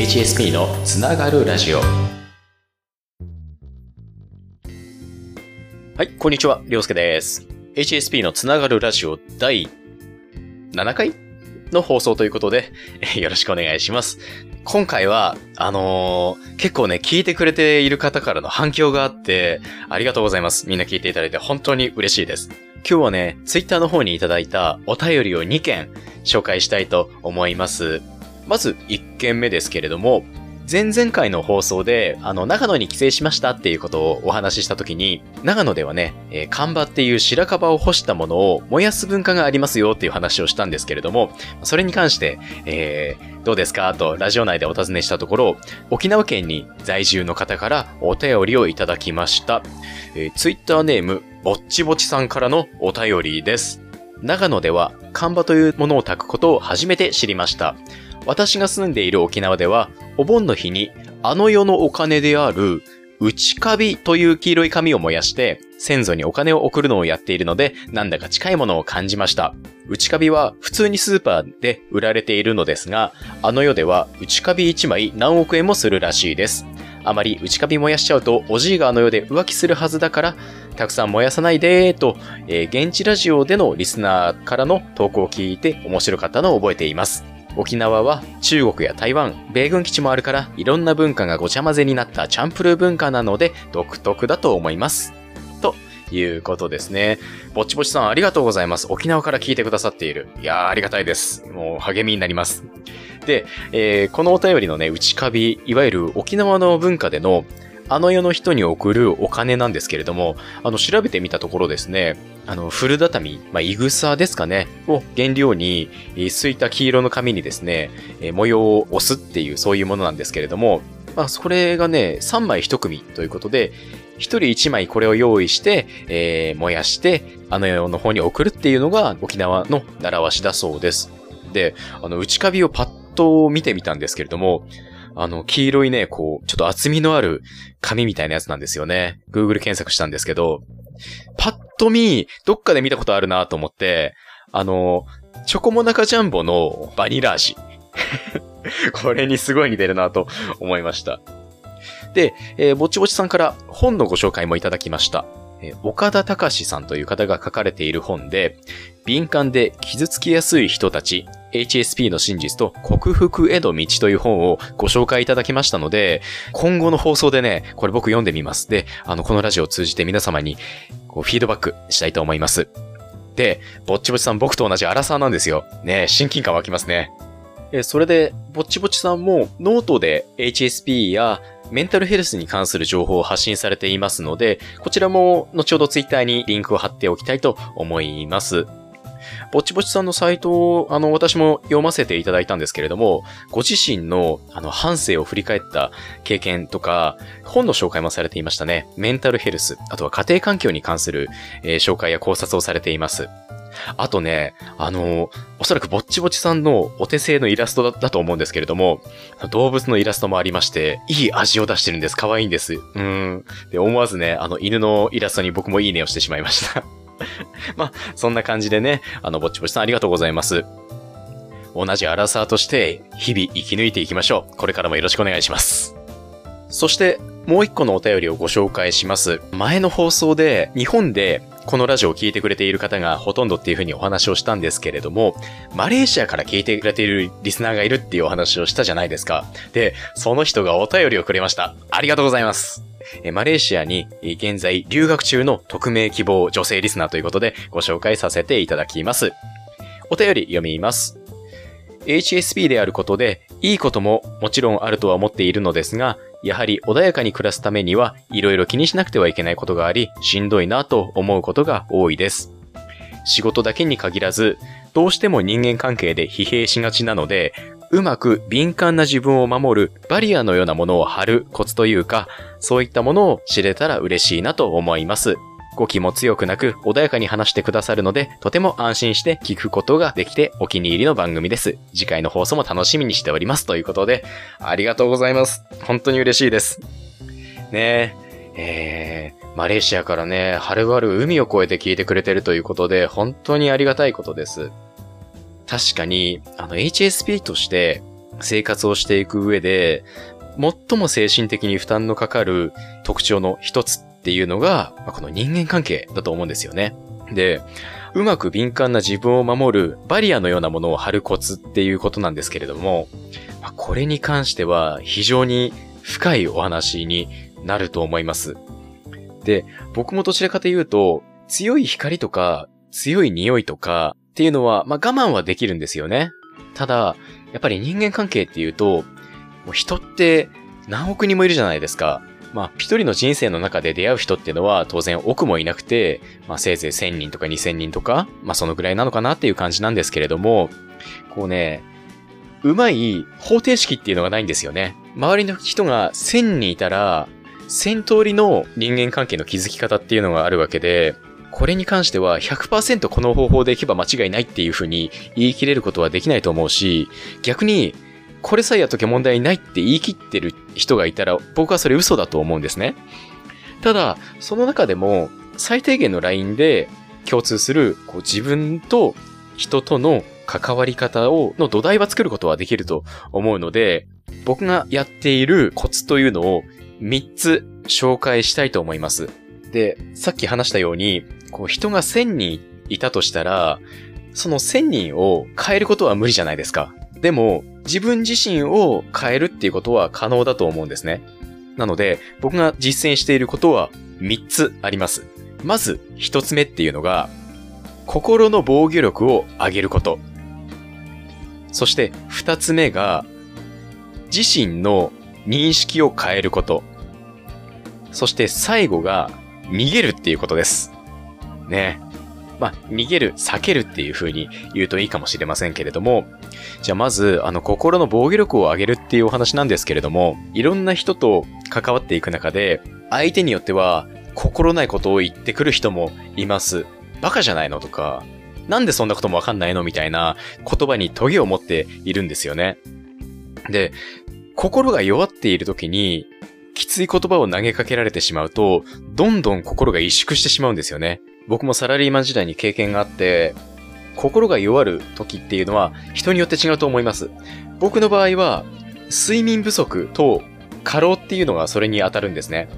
HSP のつながるラジオはいこんにちはりょうすけです HSP のつながるラジオ第7回の放送ということで、よろしくお願いします。今回は、あのー、結構ね、聞いてくれている方からの反響があって、ありがとうございます。みんな聞いていただいて本当に嬉しいです。今日はね、ツイッターの方にいただいたお便りを2件紹介したいと思います。まず1件目ですけれども、前々回の放送で、あの、長野に帰省しましたっていうことをお話ししたときに、長野ではね、えー、干場っていう白樺を干したものを燃やす文化がありますよっていう話をしたんですけれども、それに関して、えー、どうですか？とラジオ内でお尋ねしたところ、沖縄県に在住の方からお便りをいただきました。えー、ツイッターネーム、ぼっちぼちさんからのお便りです。長野では、干場というものを炊くことを初めて知りました。私が住んでいる沖縄では、お盆の日にあの世のお金である内カビという黄色い紙を燃やして、先祖にお金を送るのをやっているので、なんだか近いものを感じました。内カビは普通にスーパーで売られているのですが、あの世では内カビ1枚何億円もするらしいです。あまり内カビ燃やしちゃうと、おじいがあの世で浮気するはずだから、たくさん燃やさないでーと、えー、現地ラジオでのリスナーからの投稿を聞いて面白かったのを覚えています。沖縄は中国や台湾、米軍基地もあるからいろんな文化がごちゃ混ぜになったチャンプルー文化なので独特だと思います。ということですね。ぼっちぼちさんありがとうございます。沖縄から聞いてくださっている。いやーありがたいです。もう励みになります。で、えー、このお便りのね、内カビ、いわゆる沖縄の文化でのあの世の人に送るお金なんですけれども、あの、調べてみたところですね、あの、古畳、まあ、いぐさですかね、を原料に、すいた黄色の紙にですね、え模様を押すっていう、そういうものなんですけれども、まあ、それがね、3枚1組ということで、1人1枚これを用意して、えー、燃やして、あの世の方に送るっていうのが沖縄の習わしだそうです。で、あの、内カビをパッと見てみたんですけれども、あの、黄色いね、こう、ちょっと厚みのある紙みたいなやつなんですよね。Google 検索したんですけど、パッと見、どっかで見たことあるなと思って、あの、チョコモナカジャンボのバニラ味。これにすごい似てるなと思いました。で、えー、ぼちぼちさんから本のご紹介もいただきました。えー、岡田隆さんという方が書かれている本で、敏感で傷つきやすい人たち、HSP の真実と克服への道という本をご紹介いただきましたので、今後の放送でね、これ僕読んでみます。で、あの、このラジオを通じて皆様にこうフィードバックしたいと思います。で、ぼっちぼちさん僕と同じアラサーなんですよ。ね親近感湧きますね。え、それで、ぼっちぼちさんもノートで HSP やメンタルヘルスに関する情報を発信されていますので、こちらも後ほどツイッターにリンクを貼っておきたいと思います。ぼちぼちさんのサイトを、あの、私も読ませていただいたんですけれども、ご自身の、あの、反省を振り返った経験とか、本の紹介もされていましたね。メンタルヘルス、あとは家庭環境に関する、えー、紹介や考察をされています。あとね、あの、おそらくぼっちぼちさんのお手製のイラストだと思うんですけれども、動物のイラストもありまして、いい味を出してるんです。可愛いんです。うん。で、思わずね、あの、犬のイラストに僕もいいねをしてしまいました。まあ、そんな感じでね、あの、ぼっちぼちさんありがとうございます。同じアラサーとして日々生き抜いていきましょう。これからもよろしくお願いします。そして、もう一個のお便りをご紹介します。前の放送で日本でこのラジオを聴いてくれている方がほとんどっていうふうにお話をしたんですけれども、マレーシアから聞いてくれているリスナーがいるっていうお話をしたじゃないですか。で、その人がお便りをくれました。ありがとうございます。マレーシアに現在留学中の匿名希望女性リスナーということでご紹介させていただきます。お便り読みます。HSP であることでいいことももちろんあるとは思っているのですが、やはり穏やかに暮らすためにはいろいろ気にしなくてはいけないことがあり、しんどいなと思うことが多いです。仕事だけに限らず、どうしても人間関係で疲弊しがちなので、うまく敏感な自分を守るバリアのようなものを張るコツというか、そういったものを知れたら嬉しいなと思います。語気も強くなく穏やかに話してくださるので、とても安心して聞くことができてお気に入りの番組です。次回の放送も楽しみにしております。ということで、ありがとうございます。本当に嬉しいです。ねえ、えー、マレーシアからね、はるばる海を越えて聞いてくれてるということで、本当にありがたいことです。確かに、あの、HSP として、生活をしていく上で、最も精神的に負担のかかる特徴の一つっていうのが、まあ、この人間関係だと思うんですよね。で、うまく敏感な自分を守るバリアのようなものを張るコツっていうことなんですけれども、まあ、これに関しては非常に深いお話になると思います。で、僕もどちらかというと、強い光とか強い匂いとかっていうのは、まあ、我慢はできるんですよね。ただ、やっぱり人間関係っていうと、もう人って何億人もいるじゃないですか。まあ、一人の人生の中で出会う人っていうのは当然億もいなくて、まあ、せいぜい1000人とか2000人とか、まあ、そのぐらいなのかなっていう感じなんですけれども、こうね、うまい方程式っていうのがないんですよね。周りの人が1000人いたら、1000通りの人間関係の築き方っていうのがあるわけで、これに関しては100%この方法でいけば間違いないっていうふうに言い切れることはできないと思うし、逆にこれさえやっとけ問題ないって言い切ってる人がいたら、僕はそれ嘘だと思うんですね。ただ、その中でも、最低限のラインで共通する、こう自分と人との関わり方を、の土台は作ることはできると思うので、僕がやっているコツというのを3つ紹介したいと思います。で、さっき話したように、こう人が1000人いたとしたら、その1000人を変えることは無理じゃないですか。でも、自分自身を変えるっていうことは可能だと思うんですね。なので、僕が実践していることは3つあります。まず、1つ目っていうのが、心の防御力を上げること。そして2つ目が、自身の認識を変えること。そして最後が、逃げるっていうことです。ね。まあ、逃げる、避けるっていう風に言うといいかもしれませんけれども、じゃあまず、あの、心の防御力を上げるっていうお話なんですけれども、いろんな人と関わっていく中で、相手によっては、心ないことを言ってくる人もいます。バカじゃないのとか、なんでそんなこともわかんないの？みたいな言葉にトゲを持っているんですよね。で、心が弱っている時に、きつい言葉を投げかけられてしまうと、どんどん心が萎縮してしまうんですよね。僕もサラリーマン時代に経験があって、心が弱る時っていうのは人によって違うと思います。僕の場合は、睡眠不足と過労っていうのがそれに当たるんですね。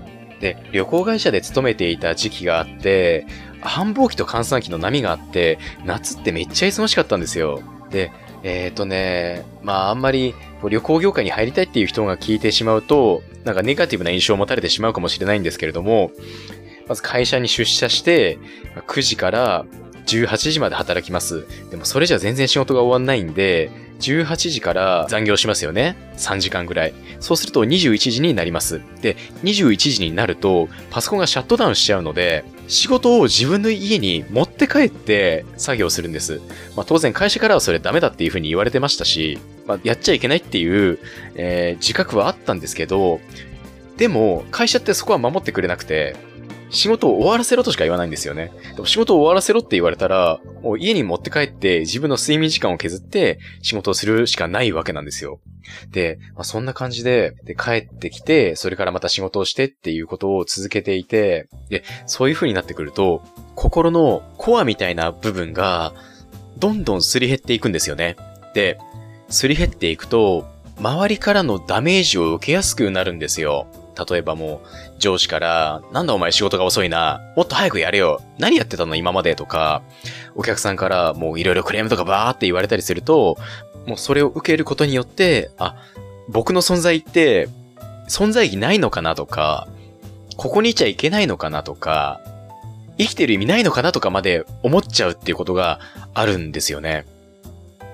で、旅行会社で勤めていた時期があって、繁忙期と閑散期の波があって、夏ってめっちゃ忙しかったんですよ。で、えっ、ー、とね、まああんまり旅行業界に入りたいっていう人が聞いてしまうと、なんかネガティブな印象を持たれてしまうかもしれないんですけれども、まず会社に出社して、9時から18時まで働きます。でもそれじゃ全然仕事が終わんないんで、18時から残業しますよね。3時間ぐらい。そうすると21時になります。で、21時になると、パソコンがシャットダウンしちゃうので、仕事を自分の家に持って帰って作業するんです。まあ当然会社からはそれダメだっていうふうに言われてましたし、まあやっちゃいけないっていう、えー、自覚はあったんですけど、でも会社ってそこは守ってくれなくて、仕事を終わらせろとしか言わないんですよね。でも仕事を終わらせろって言われたら、もう家に持って帰って自分の睡眠時間を削って仕事をするしかないわけなんですよ。で、まあ、そんな感じでで、帰ってきて、それからまた仕事をしてっていうことを続けていて、で、そういう風になってくると、心のコアみたいな部分が、どんどんすり減っていくんですよね。で、すり減っていくと、周りからのダメージを受けやすくなるんですよ。例えばもう、上司から、なんだお前仕事が遅いな、もっと早くやれよ、何やってたの今までとか、お客さんからもういろいろクレームとかバーって言われたりすると、もうそれを受けることによって、あ、僕の存在って、存在意義ないのかなとか、ここにいちゃいけないのかなとか、生きてる意味ないのかなとかまで思っちゃうっていうことがあるんですよね。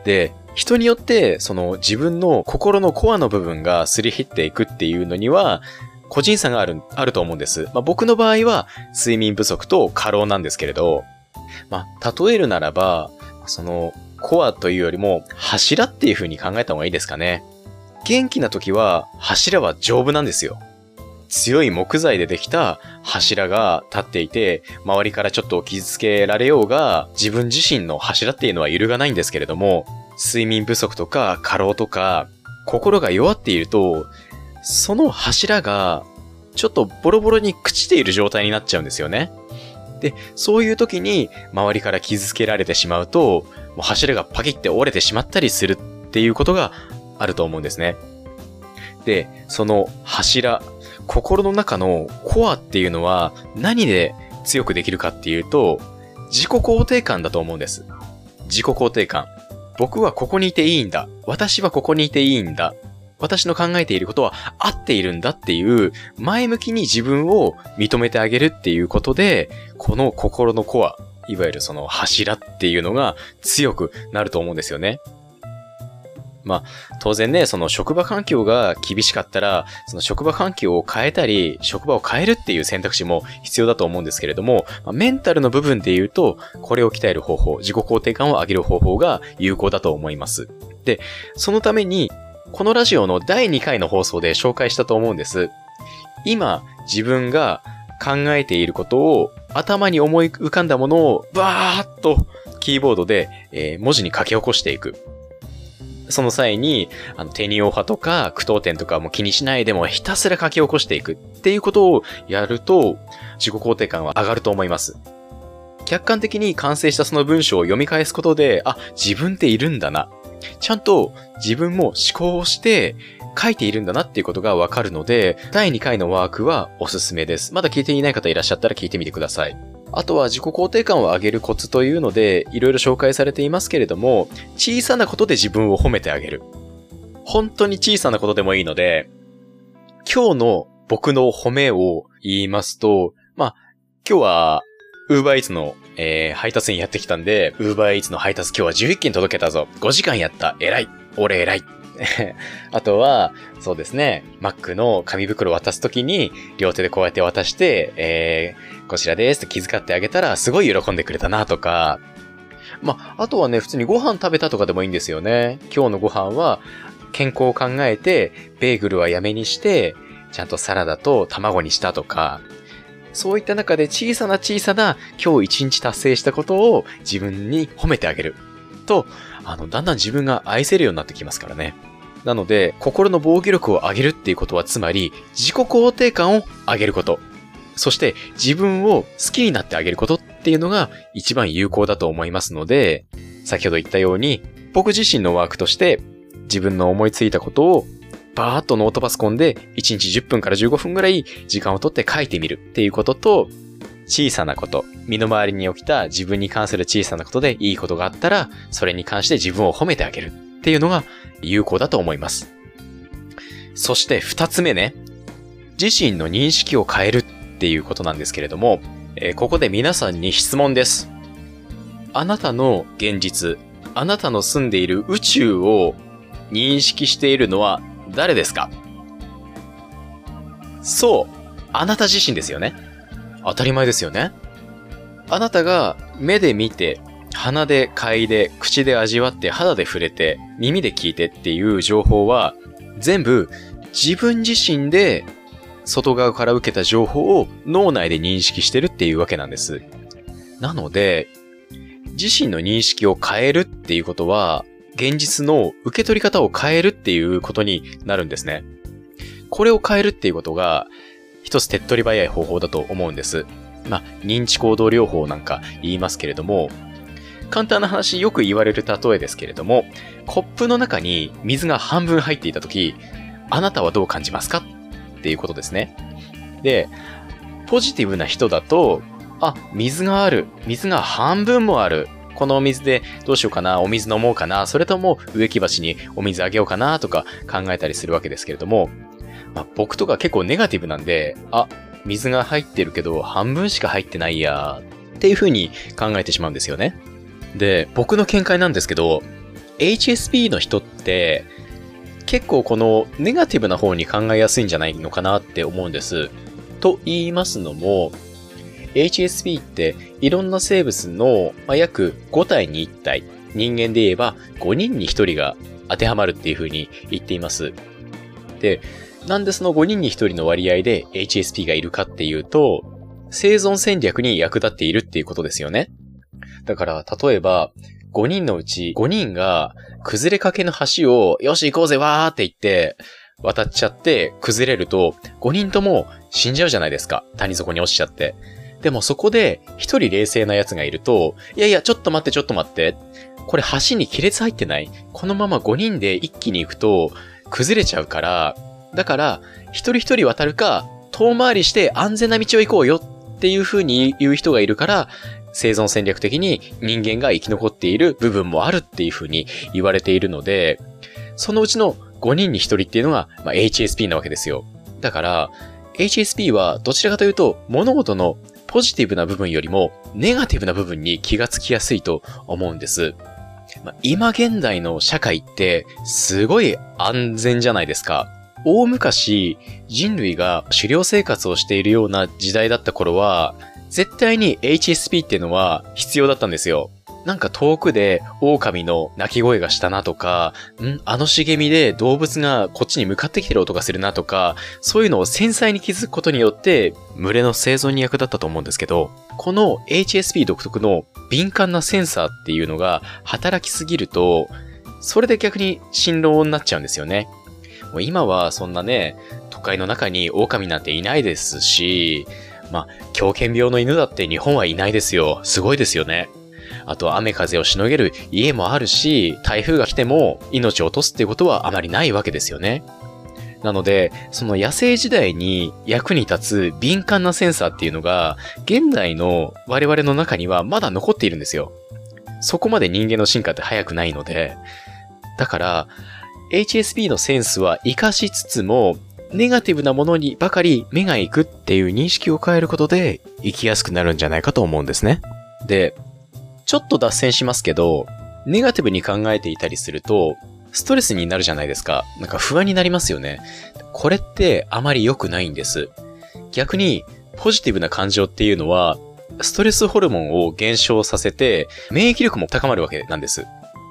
で、人によって、その自分の心のコアの部分がすり減っていくっていうのには、個人差がある、あると思うんです。まあ、僕の場合は睡眠不足と過労なんですけれど、まあ、例えるならば、その、コアというよりも柱っていう風に考えた方がいいですかね。元気な時は柱は丈夫なんですよ。強い木材でできた柱が立っていて、周りからちょっと傷つけられようが、自分自身の柱っていうのは揺るがないんですけれども、睡眠不足とか過労とか、心が弱っていると、その柱が、ちょっとボロボロに朽ちている状態になっちゃうんですよね。で、そういう時に周りから傷つけられてしまうと、もう柱がパキって折れてしまったりするっていうことがあると思うんですね。で、その柱、心の中のコアっていうのは何で強くできるかっていうと、自己肯定感だと思うんです。自己肯定感。僕はここにいていいんだ。私はここにいていいんだ。私の考えていることは合っているんだっていう前向きに自分を認めてあげるっていうことで、この心のコア、いわゆるその柱っていうのが強くなると思うんですよね。まあ、当然ね、その職場環境が厳しかったら、その職場環境を変えたり、職場を変えるっていう選択肢も必要だと思うんですけれども、まあ、メンタルの部分で言うと、これを鍛える方法、自己肯定感を上げる方法が有効だと思います。で、そのために、このラジオの第2回の放送で紹介したと思うんです。今、自分が考えていることを頭に思い浮かんだものをバーッとキーボードで、えー、文字に書き起こしていく。その際に、あの、テニオ派とか、句読点とかも気にしないでもひたすら書き起こしていくっていうことをやると、自己肯定感は上がると思います。客観的に完成したその文章を読み返すことで、あ、自分っているんだな。ちゃんと自分も思考をして書いているんだなっていうことがわかるので、第2回のワークはおすすめです。まだ聞いていない方いらっしゃったら聞いてみてください。あとは自己肯定感を上げるコツというので、いろいろ紹介されていますけれども、小さなことで自分を褒めてあげる。本当に小さなことでもいいので、今日の僕の褒めを言いますと、まあ、今日は、ウーバーイーツの、えー、配達員やってきたんで、ウーバーイーツの配達今日は11件届けたぞ。5時間やった。偉い。俺偉い。あとは、そうですね、Mac の紙袋渡すときに、両手でこうやって渡して、えー、こちらですって気遣ってあげたら、すごい喜んでくれたなとか、ま、あとはね、普通にご飯食べたとかでもいいんですよね。今日のご飯は、健康を考えて、ベーグルはやめにして、ちゃんとサラダと卵にしたとか、そういった中で小さな小さな今日一日達成したことを自分に褒めてあげる。と、あの、だんだん自分が愛せるようになってきますからね。なので、心の防御力を上げるっていうことは、つまり、自己肯定感を上げること。そして、自分を好きになってあげることっていうのが一番有効だと思いますので、先ほど言ったように、僕自身のワークとして、自分の思いついたことをバーッとノートパソコンで1日10分から15分ぐらい時間をとって書いてみるっていうことと、小さなこと、身の回りに起きた自分に関する小さなことでいいことがあったら、それに関して自分を褒めてあげるっていうのが有効だと思います。そして二つ目ね、自身の認識を変えるっていうことなんですけれども、えー、ここで皆さんに質問です。あなたの現実、あなたの住んでいる宇宙を認識しているのは誰ですか？そう、あなた自身ですよね。当たり前ですよね。あなたが目で見て、鼻で嗅いで、口で味わって、肌で触れて、耳で聞いてっていう情報は、全部自分自身で外側から受けた情報を脳内で認識してるっていうわけなんです。なので、自身の認識を変えるっていうことは、現実の受け取り方を変えるっていうことになるんですね。これを変えるっていうことが、一つ手っ取り早い方法だと思うんです。まあ、認知行動療法なんか言いますけれども、簡単な話、よく言われる例えですけれども、コップの中に水が半分入っていたとき、あなたはどう感じますかっていうことですね。で、ポジティブな人だと、あ、水がある。水が半分もある。このお水でどうしようかな、お水飲もうかな、それとも植木鉢にお水あげようかなとか考えたりするわけですけれども、まあ、僕とか結構ネガティブなんで、あ、水が入ってるけど半分しか入ってないやっていう風に考えてしまうんですよね。で、僕の見解なんですけど、HSP の人って結構このネガティブな方に考えやすいんじゃないのかなって思うんです。と言いますのも、HSP っていろんな生物の、まあ、約5体に1体、人間で言えば5人に1人が当てはまるっていう風に言っています。で、なんでその5人に1人の割合で HSP がいるかっていうと、生存戦略に役立っているっていうことですよね。だから、例えば、5人のうち5人が崩れかけの橋を、よし行こうぜわーって言って、渡っちゃって崩れると、5人とも死んじゃうじゃないですか。谷底に落ちちゃって。でもそこで、1人冷静な奴がいると、いやいや、ちょっと待ってちょっと待って。これ橋に亀裂入ってない？このまま5人で一気に行くと崩れちゃうから、だから、一人一人渡るか、遠回りして安全な道を行こうよっていう風に言う人がいるから、生存戦略的に人間が生き残っている部分もあるっていう風に言われているので、そのうちの5人に1人っていうのが、まあ、HSP なわけですよ。だから、HSP はどちらかというと物事のポジティブな部分よりもネガティブな部分に気がつきやすいと思うんです。まあ今現代の社会ってすごい安全じゃないですか。大昔人類が狩猟生活をしているような時代だった頃は絶対に HSP っていうのは必要だったんですよ。なんか遠くで狼の鳴き声がしたなとか、ん？あの茂みで動物がこっちに向かってきてる音がするなとか、そういうのを繊細に気づくことによって、群れの生存に役立ったと思うんですけど、この HSP 独特の敏感なセンサーっていうのが働きすぎると、それで逆に辛労になっちゃうんですよね。もう今はそんなね、都会の中に狼なんていないですし、まあ、狂犬病の犬だって日本はいないですよ。すごいですよね。あと雨風をしのげる家もあるし、台風が来ても命を落とすっていうことはあまりないわけですよね。なので、その野生時代に役に立つ敏感なセンサーっていうのが、現代の我々の中にはまだ残っているんですよ。そこまで人間の進化って早くないので。だから、HSP のセンスは活かしつつも、ネガティブなものにばかり目が行くっていう認識を変えることで、生きやすくなるんじゃないかと思うんですね。で、ちょっと脱線しますけど、ネガティブに考えていたりすると、ストレスになるじゃないですか。なんか不安になりますよね。これってあまり良くないんです。逆に、ポジティブな感情っていうのは、ストレスホルモンを減少させて、免疫力も高まるわけなんです。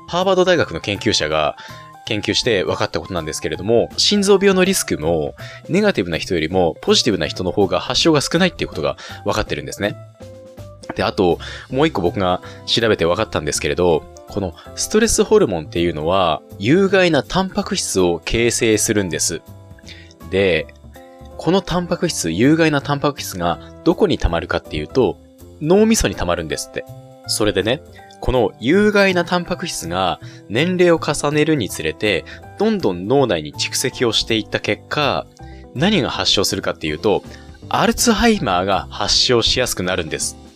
ハーバード大学の研究者が研究して分かったことなんですけれども、心臓病のリスクも、ネガティブな人よりもポジティブな人の方が発症が少ないっていうことが分かってるんですね。で、あと、もう一個僕が調べて分かったんですけれど、このストレスホルモンっていうのは、有害なタンパク質を形成するんです。で、このタンパク質、有害なタンパク質がどこに溜まるかっていうと、脳みそに溜まるんですって。それでね、この有害なタンパク質が年齢を重ねるにつれて、どんどん脳内に蓄積をしていった結果、何が発症するかっていうと、アルツハイマーが発症しやすくなるんです。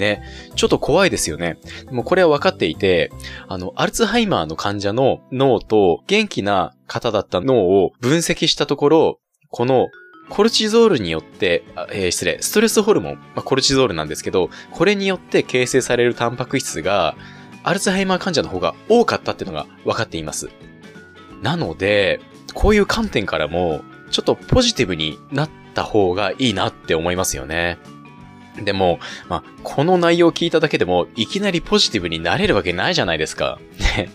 ね。ちょっと怖いですよね。でもこれは分かっていて、あの、アルツハイマーの患者の脳と元気な方だった脳を分析したところ、このコルチゾールによって、えー失礼、ストレスホルモン、まあ、コルチゾールなんですけど、これによって形成されるタンパク質が、アルツハイマー患者の方が多かったっていうのが分かっています。なので、こういう観点からも、ちょっとポジティブになった方がいいなって思いますよね。でも、まあ、この内容を聞いただけでも、いきなりポジティブになれるわけないじゃないですか。ね。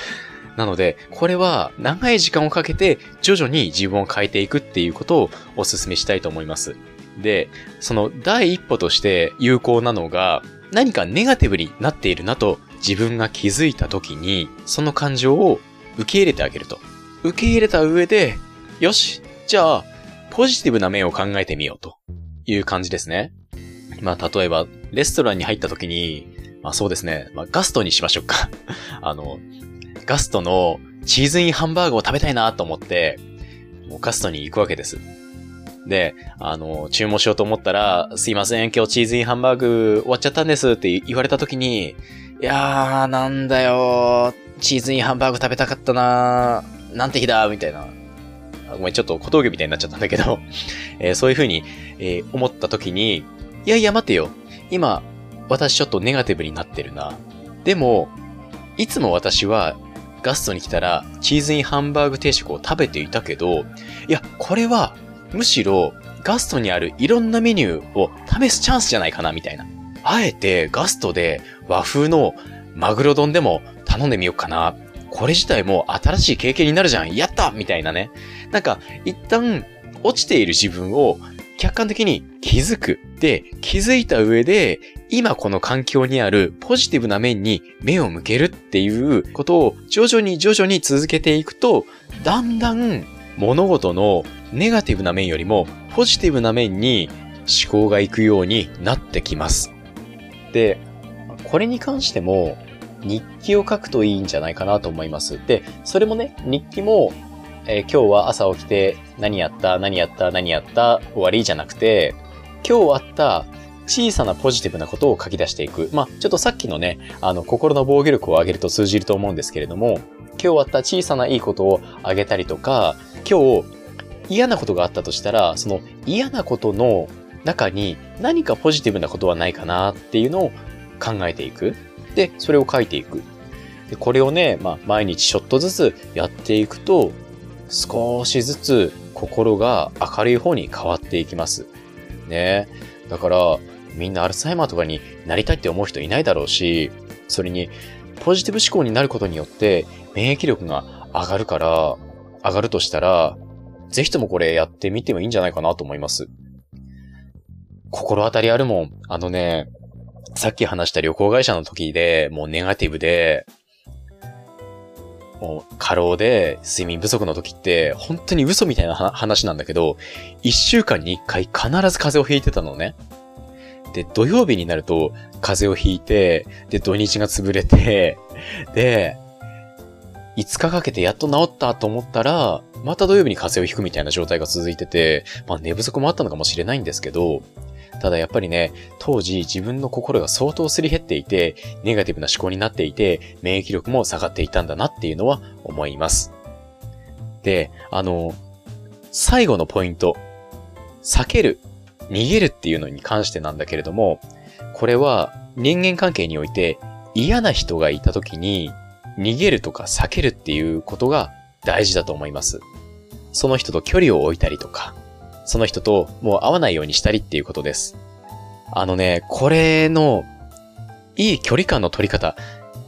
なので、これは長い時間をかけて徐々に自分を変えていくっていうことをお勧めしたいと思います。で、その第一歩として有効なのが、何かネガティブになっているなと自分が気づいた時に、その感情を受け入れてあげると。受け入れた上で、よし、じゃあ、ポジティブな面を考えてみようという感じですね。まあ、例えば、レストランに入った時に、まあそうですね、まあガストにしましょうか。あの、ガストのチーズインハンバーグを食べたいなと思って、もうガストに行くわけです。で、あの、注文しようと思ったら、すいません、今日チーズインハンバーグ終わっちゃったんですって言われた時に、いやー、なんだよチーズインハンバーグ食べたかったなーなんて日だみたいな。ごめん、ちょっと小峠みたいになっちゃったんだけど、えーそういう風に、えー思った時に、いやいや待てよ。今、私ちょっとネガティブになってるな。でも、いつも私はガストに来たらチーズインハンバーグ定食を食べていたけど、いや、これはむしろガストにあるいろんなメニューを試すチャンスじゃないかな、みたいな。あえてガストで和風のマグロ丼でも頼んでみようかな。これ自体も新しい経験になるじゃん。やったみたいなね。なんか、一旦落ちている自分を客観的に気づく。で、気づいた上で、今この環境にあるポジティブな面に目を向けるっていうことを徐々に徐々に続けていくと、だんだん物事のネガティブな面よりもポジティブな面に思考がいくようになってきます。で、これに関しても日記を書くといいんじゃないかなと思います。で、それもね、日記も、えー、今日は朝起きて何やった何やった何やった終わりじゃなくて、今日あった小さなポジティブなことを書き出していく。まあ、ちょっとさっきのね、あの、心の防御力を上げると通じると思うんですけれども、今日あった小さないいことをあげたりとか、今日嫌なことがあったとしたら、その嫌なことの中に何かポジティブなことはないかなっていうのを考えていく。で、それを書いていく。でこれをね、まあ、毎日ちょっとずつやっていくと、少しずつ心が明るい方に変わっていきます。ね。だから、みんなアルツハイマーとかになりたいって思う人いないだろうし、それに、ポジティブ思考になることによって、免疫力が上がるから、上がるとしたら、ぜひともこれやってみてもいいんじゃないかなと思います。心当たりあるもん。あのね、さっき話した旅行会社の時で、もうネガティブで、もう過労で睡眠不足の時って、本当に嘘みたいな話なんだけど、一週間に一回必ず風邪をひいてたのね。で、土曜日になると風邪をひいて、で、土日が潰れて、で、5日かけてやっと治ったと思ったら、また土曜日に風邪をひくみたいな状態が続いてて、まあ寝不足もあったのかもしれないんですけど、ただやっぱりね、当時自分の心が相当すり減っていて、ネガティブな思考になっていて、免疫力も下がっていたんだなっていうのは思います。で、あの、最後のポイント。避ける、逃げるっていうのに関してなんだけれども、これは人間関係において嫌な人がいた時に逃げるとか避けるっていうことが大事だと思います。その人と距離を置いたりとか、その人ともう会わないようにしたりっていうことです。あのね、これのいい距離感の取り方、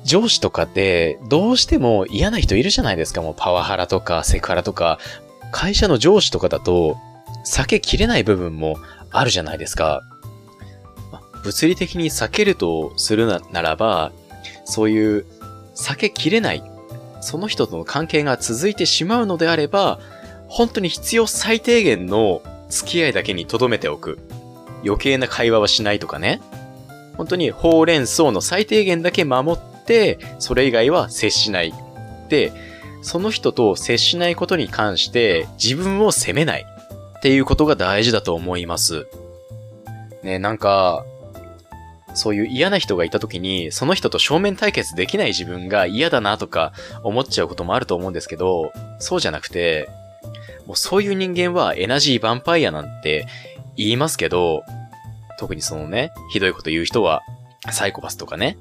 上司とかってどうしても嫌な人いるじゃないですか。もうパワハラとかセクハラとか、会社の上司とかだと避けきれない部分もあるじゃないですか。物理的に避けるとするならば、そういう避けきれない、その人との関係が続いてしまうのであれば、本当に必要最低限の付き合いだけに留めておく。余計な会話はしないとかね。本当にほうれん草の最低限だけ守って、それ以外は接しない。で、その人と接しないことに関して自分を責めないっていうことが大事だと思います。ね、なんか、そういう嫌な人がいた時に、その人と正面対決できない自分が嫌だなとか思っちゃうこともあると思うんですけど、そうじゃなくて、もうそういう人間はエナジーヴァンパイアなんて言いますけど、特にそのね、ひどいこと言う人はサイコパスとかね。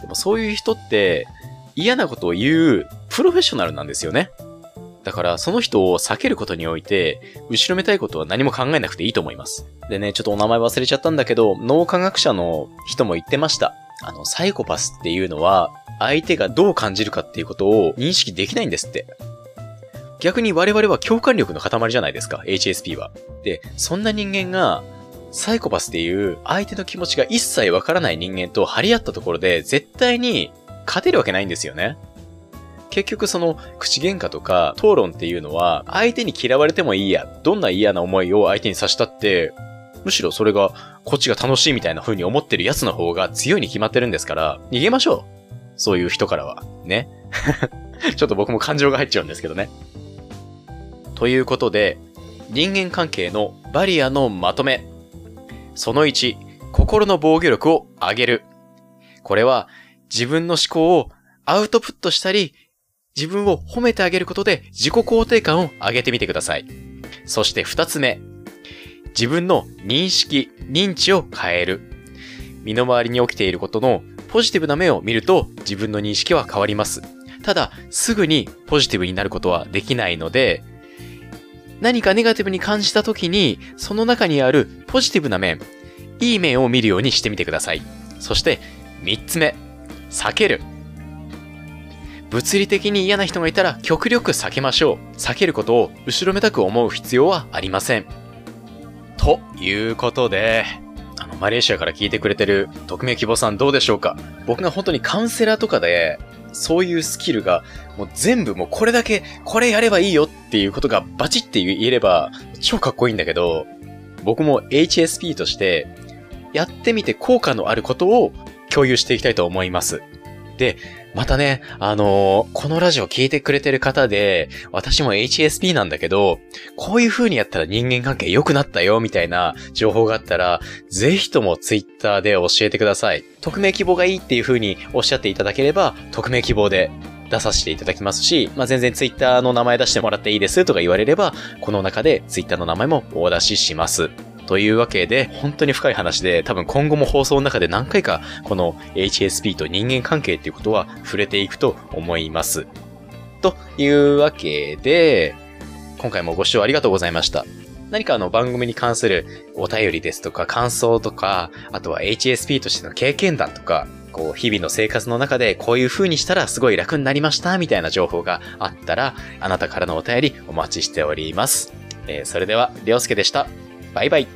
でもそういう人って嫌なことを言うプロフェッショナルなんですよね。だからその人を避けることにおいて、後ろめたいことは何も考えなくていいと思います。でね、ちょっとお名前忘れちゃったんだけど、脳科学者の人も言ってました。あの、サイコパスっていうのは、相手がどう感じるかっていうことを認識できないんですって。逆に我々は共感力の塊じゃないですか、HSP は。で、そんな人間が、サイコパスっていう相手の気持ちが一切わからない人間と張り合ったところで絶対に勝てるわけないんですよね。結局その口喧嘩とか討論っていうのは相手に嫌われてもいいや、どんな嫌な思いを相手にさしたって、むしろそれがこっちが楽しいみたいな風に思ってる奴の方が強いに決まってるんですから、逃げましょう。そういう人からは。ね。ちょっと僕も感情が入っちゃうんですけどね。ということで、人間関係のバリアのまとめ。その1、心の防御力を上げる。これは自分の思考をアウトプットしたり、自分を褒めてあげることで自己肯定感を上げてみてください。そして2つ目、自分の認識、認知を変える。身の回りに起きていることのポジティブな面を見ると自分の認識は変わります。ただ、すぐにポジティブになることはできないので、何かネガティブに感じた時に、その中にあるポジティブな面、いい面を見るようにしてみてください。そして、三つ目、避ける。物理的に嫌な人がいたら極力避けましょう。避けることを後ろめたく思う必要はありません。ということで、あの、マレーシアから聞いてくれてる匿名希望さんどうでしょうか？僕が本当にカウンセラーとかでそういうスキルが、もう全部もうこれだけ、これやればいいよっっていうことがバチって言えれば、超かっこいいんだけど、僕も HSP として、やってみて効果のあることを共有していきたいと思います。で、またね、あのーこのラジオ聞いてくれてる方で、私も HSP なんだけど、こういう風にやったら人間関係良くなったよ、みたいな情報があったら、ぜひとも Twitter で教えてください。匿名希望がいいっていう風におっしゃっていただければ、匿名希望で出させていただきますし、まあ、全然 Twitter の名前出してもらっていいですとか言われれば、この中で Twitter の名前もお出しします。というわけで、本当に深い話で、多分今後も放送の中で何回か、この HSP と人間関係っていうことは触れていくと思います。というわけで、今回もご視聴ありがとうございました。何かあの番組に関するお便りですとか感想とか、あとは HSP としての経験談とか、こう日々の生活の中でこういう風にしたらすごい楽になりましたみたいな情報があったら、あなたからのお便りお待ちしております。えーそれでは、りょうすけでした。バイバイ。